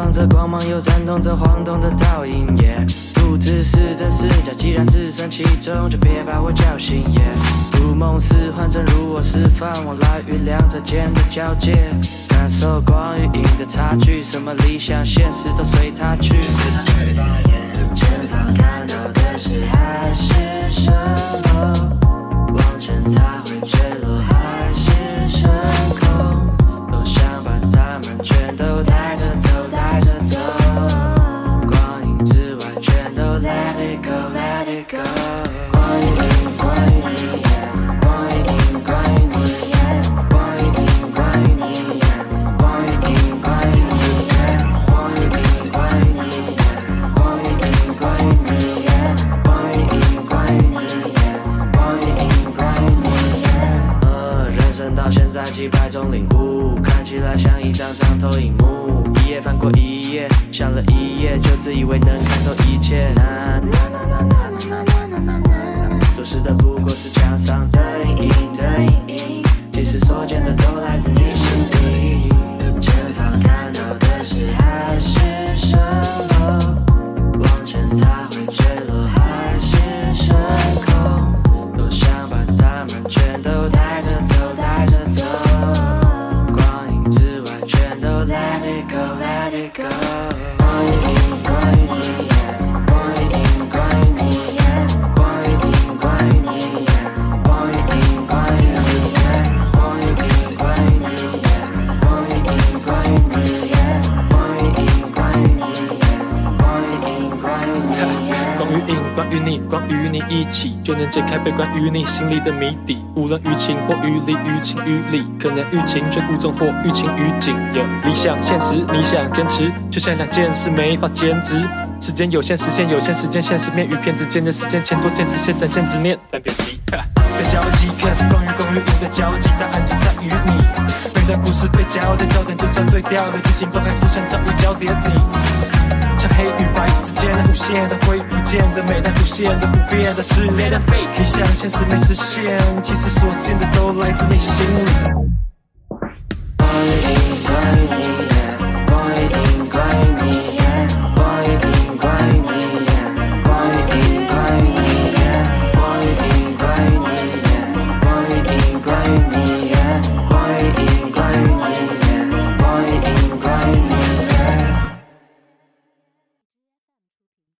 放着光芒，又闪动着晃动的倒影。不知是真是假，既然置身其中，就别把我叫醒。如梦似幻，正如我释放，往来于两者间的交界，感受光与影的差距，什么理想现实都随它去。前方看到的是海市蜃楼，往前它会坠落还是升空？多想把它们全都带着走，于你，关于你，关于你，关于你，关于你，关于你，关于你，关于你，关于你，关于你。呃，人生到现在几百种领悟，看起来像一张张投影幕。一页翻过一页，想了一夜，就自以为能看透一切。都是的，不过是墙上的影。关于，你，关于你一起就能解开被关于你心里的谜底。无论于情或于理，于情于理，可能于情却故纵或于情于景。有理想、现实，你想坚持，就像两件事没法兼职。时间有限，实现有限，时间现实面与骗之间的时间，钱多坚持些展现执念，但别急，别焦急，看是关于关于影的交集，答案就在于你。每段故事对焦的焦点，就算对调的剧情，都还是想找一焦点你。黑与白之间的无限的会不见的每代浮现的不变的是 let it fake，你想现实没实现，其实所见的都来自内心里。